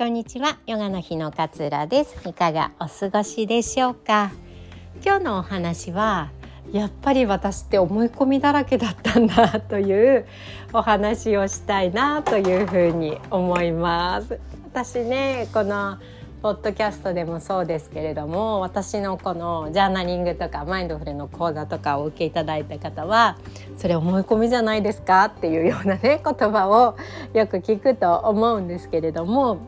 こんにちは。ヨガの日の勝浦です。いかがお過ごしでしょうか？今日のお話はやっぱり私って思い込みだらけだったんだというお話をしたいなというふうに思います。私ねこのポッドキャストでもそうですけれども私のこのジャーナリングとかマインドフルの講座とかを受けいただいた方はそれ思い込みじゃないですか？っていうようなね言葉をよく聞くと思うんですけれども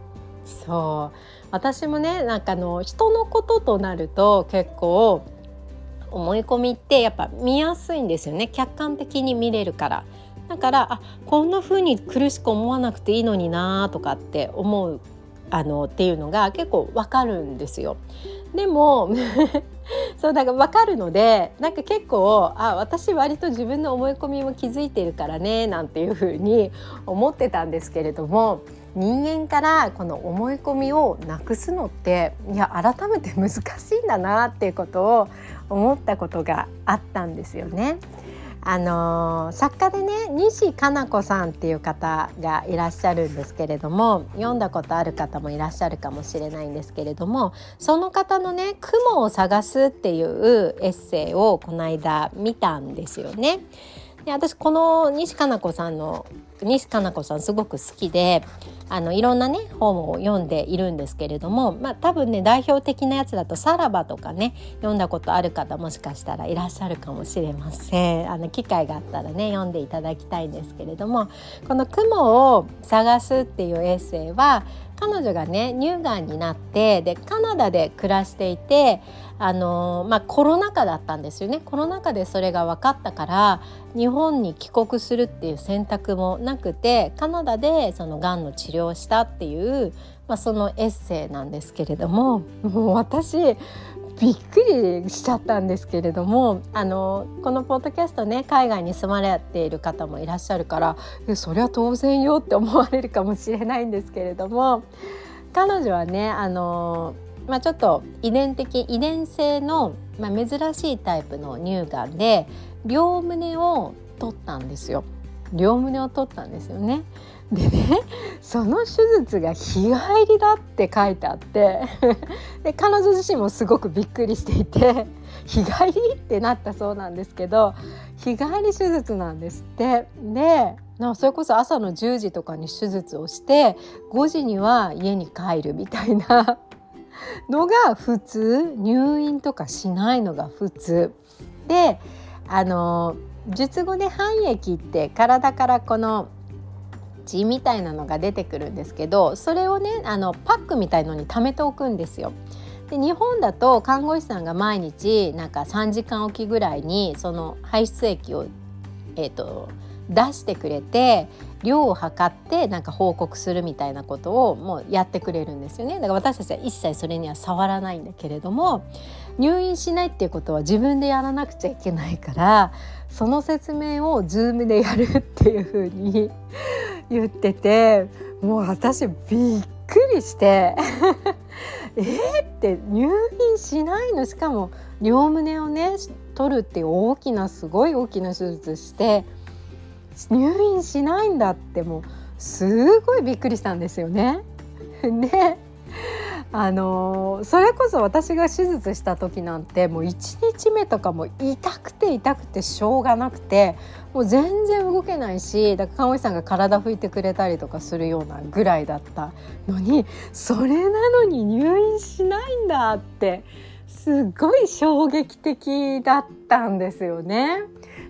そう私もねなんかの人のこととなると結構思い込みってやっぱ見やすいんですよね客観的に見れるから。だからあこんな風に苦しく思わなくていいのになとかって思うあのっていうのが結構わかるんですよ。でも そうだから分かるのでなんか結構あ私割と自分の思い込みも気づいてるからねなんていうふうに思ってたんですけれども人間からこの思い込みをなくすのっていや改めて難しいんだなっていうことを思ったことがあったんですよね。あの作家でね西加奈子さんっていう方がいらっしゃるんですけれども読んだことある方もいらっしゃるかもしれないんですけれどもその方のね「雲を探す」っていうエッセイをこの間見たんですよね。で私この西加奈子さんの西加奈子さんすごく好きであのいろんなね本を読んでいるんですけれどもまあ多分ね代表的なやつだと「さらば」とかね読んだことある方もしかしたらいらっしゃるかもしれません。あの機会があったらね読んでいただきたいんですけれどもこの「雲を探す」っていうエッセイは彼女がね乳がんになってでカナダで暮らしていてあのまあ、コロナ禍だったんですよね。コロナ禍でそれが分かったから日本に帰国するっていう選択もなくてカナダでそのがんの治療をしたっていう、まあ、そのエッセイなんですけれどももう私びっくりしちゃったんですけれどもあのこのポッドキャストね海外に住まれている方もいらっしゃるからそれは当然よって思われるかもしれないんですけれども彼女はねあのまあ、ちょっと遺伝的遺伝性の、まあ、珍しいタイプの乳がんで両胸を取ったんですよ。両胸を取ったんですよね。でねその手術が日帰りだって書いてあってで彼女自身もすごくびっくりしていて日帰りってなったそうなんですけど日帰り手術なんですって。でそれこそ朝の10時とかに手術をして5時には家に帰るみたいな。のが普通入院とかしないのが普通。であの術後で肺液って体からこの血みたいなのが出てくるんですけどそれをねあのパックみたいのに貯めておくんですよ。で日本だと看護師さんが毎日なんか3時間おきぐらいにその排出液を、えーと出してくれて量を測ってなんか報告するみたいなことをもうやってくれるんですよねだから私たちは一切それには触らないんだけれども入院しないっていうことは自分でやらなくちゃいけないからその説明を Zoom でやるっていうふうに言っててもう私びっくりして えっって入院しないの？しかも両胸をね取るっていう大きなすごい大きな手術して入院しないんだってもうすごいびっくりしたんですよね。であのそれこそ私が手術した時なんてもう1日目とかも痛くて痛くてしょうがなくてもう全然動けないしだから看護師さんが体拭いてくれたりとかするようなぐらいだったのにそれなのに入院しないんだってすごい衝撃的だったんですよね。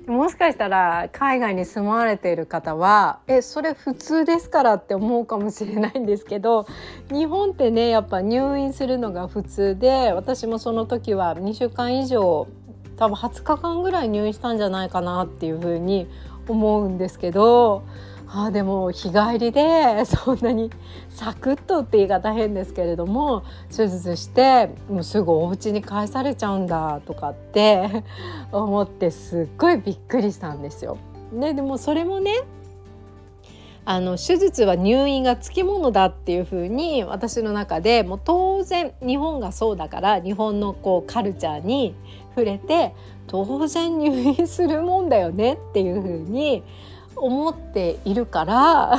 もしかしたら海外に住まわれている方はえそれ普通ですからって思うかもしれないんですけど 日本ってねやっぱ入院するのが普通で私もその時は2週間以上多分20日間ぐらい入院したんじゃないかなっていうふうに思うんですけどあでも日帰りで そんなにサクッとって言い方変ですけれども手術してもうすぐお家に帰されちゃうんだとかって 思ってすっごいびっくりしたんですよ。ででもそれもねあの手術は入院がつきものだっていうふうに私の中でもう当然日本がそうだから日本のこうカルチャーに触れて当然入院するもんだよねっていうふうに思っているから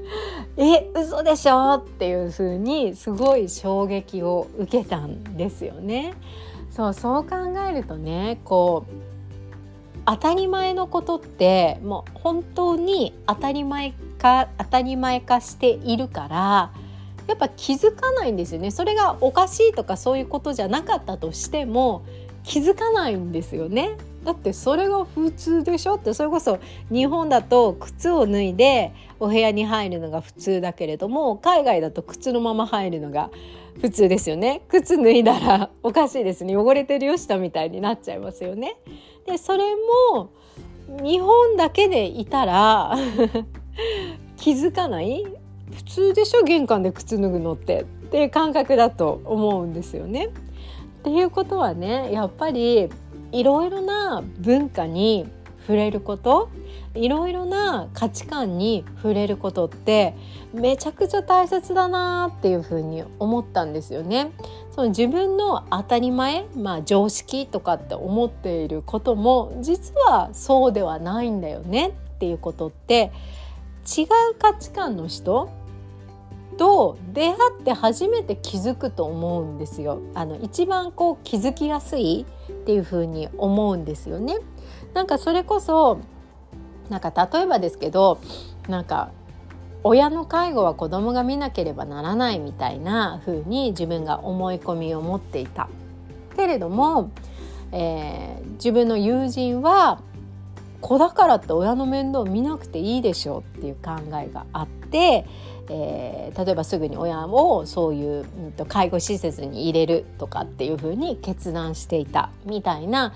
え嘘でしょっていう風にすごい衝撃を受けたんですよね。そうそう考えるとねこう当たり前のことってもう本当に当たり前か当たり前化しているからやっぱ気づかないんですよねそれがおかしいとかそういうことじゃなかったとしても気づかないんですよね。だってそれが普通でしょ？ってそれこそ日本だと靴を脱いでお部屋に入るのが普通だけれども海外だと靴のまま入るのが普通ですよね。靴脱いだらおかしいですね。汚れてるよ下みたいになっちゃいますよね。でそれも日本だけでいたら 気づかない？普通でしょ？玄関で靴脱ぐのって。っていう感覚だと思うんですよね。っていうことはねやっぱりいろいろな文化に触れることいろいろな価値観に触れることってめちゃくちゃ大切だなっていうふうに思ったんですよね。その自分の当たり前、まあ、常識とかって思っていることも実はそうではないんだよねっていうことって違う価値観の人と出会って初めて気づくと思うんですよ。あの一番こう気づきやすいっていうふうに思うんですよね。なんかそれこそなんか例えばですけどなんか親の介護は子供が見なければならないみたいな風に自分が思い込みを持っていたけれども、えー、自分の友人は子だからって親の面倒を見なくていいでしょうっていう考えがあって、えー、例えばすぐに親をそういう、うん、と介護施設に入れるとかっていうふうに決断していたみたいな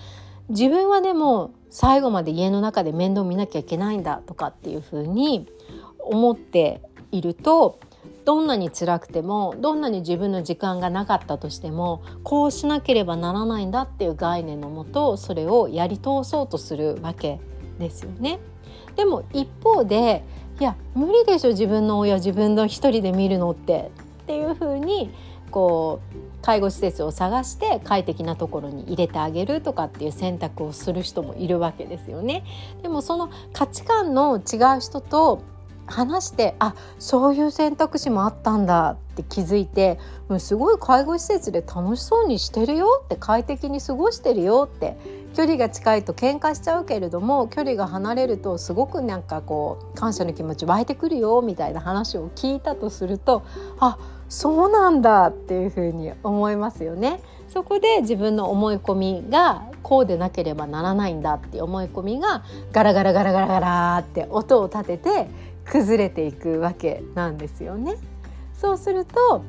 自分はでも最後まで家の中で面倒見なきゃいけないんだとかっていうふうに思っているとどんなに辛くてもどんなに自分の時間がなかったとしてもこうしなければならないんだっていう概念のもとそれをやり通そうとするわけですよね。でも一方でいや無理でしょ自分の親自分の一人で見るのってっていうふうにこう介護施設を探して快適なところに入れてあげるとかっていう選択をする人もいるわけですよね。でもその価値観の違う人と話してあそういう選択肢もあったんだって気づいてもうすごい介護施設で楽しそうにしてるよって快適に過ごしてるよって距離が近いと喧嘩しちゃうけれども距離が離れるとすごくなんかこう感謝の気持ち湧いてくるよみたいな話を聞いたとするとあそうなんだっていうふうに思いますよね。そこで自分の思い込みがこうでなければならないんだって思い込みがガラガラガラガラガラって音を立てて崩れていくわけなんですよね。そうすると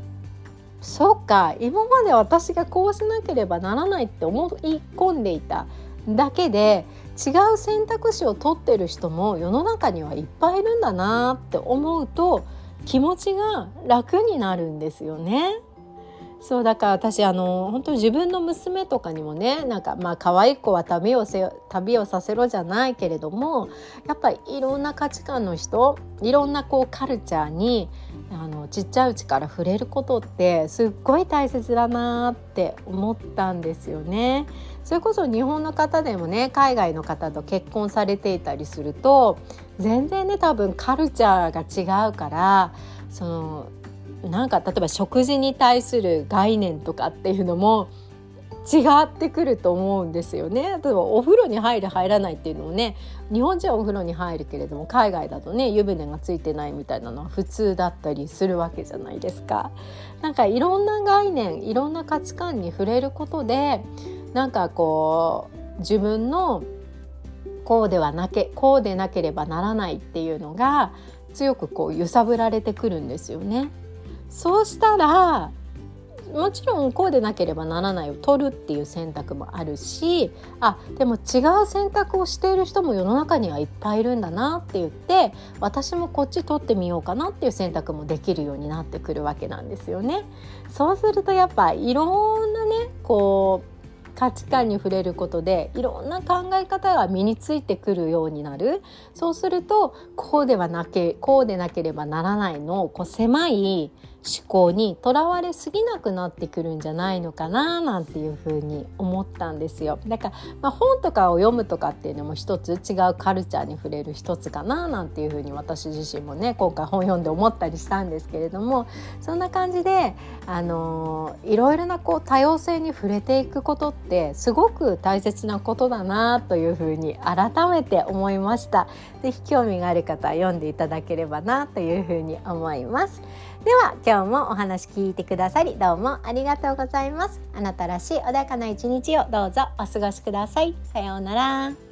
そうか今まで私がこうしなければならないって思い込んでいただけで違う選択肢を取ってる人も世の中にはいっぱいいるんだなって思うと気持ちが楽になるんですよね。そうだから私あの本当自分の娘とかにもねなんかまあ可愛い子は旅をせ旅をさせろじゃないけれどもやっぱりいろんな価値観の人いろんなこうカルチャーにあのちっちゃいうちから触れることってすっごい大切だなって思ったんですよね。それこそ日本の方でもね海外の方と結婚されていたりすると全然ね多分カルチャーが違うからそのなんか例えば食事に対する概念とかっていうのも違ってくると思うんですよね。例えばお風呂に入る入らないっていうのもね日本人はお風呂に入るけれども海外だとね湯船がついてないみたいなのは普通だったりするわけじゃないですか。なんかいろんな概念いろんな価値観に触れることでなんかこう自分のこうではなけこうでなければならないっていうのが強くこう揺さぶられてくるんですよね。そうしたらもちろんこうでなければならないを取るっていう選択もあるしあでも違う選択をしている人も世の中にはいっぱいいるんだなって言って私もこっち取ってみようかなっていう選択もできるようになってくるわけなんですよね。そうするとやっぱいろんなねこう価値観に触れることでいろんな考え方が身についてくるようになるそうするとこうではなけこうでなければならないのこう狭い思考にとらわれすぎなくなってくるんじゃないのかななんていうふうに思ったんですよ。だから、まあ、本とかを読むとかっていうのも一つ違うカルチャーに触れる一つかななんていうふうに私自身もね今回本読んで思ったりしたんですけれどもそんな感じで、あのいろいろなこう多様性に触れていくことってすごく大切なことだなというふうに改めて思いました。ぜひ興味がある方は読んでいただければなというふうに思います。では今日もお話聞いてくださりどうもありがとうございます。あなたらしい穏やかな一日をどうぞお過ごしください。さようなら。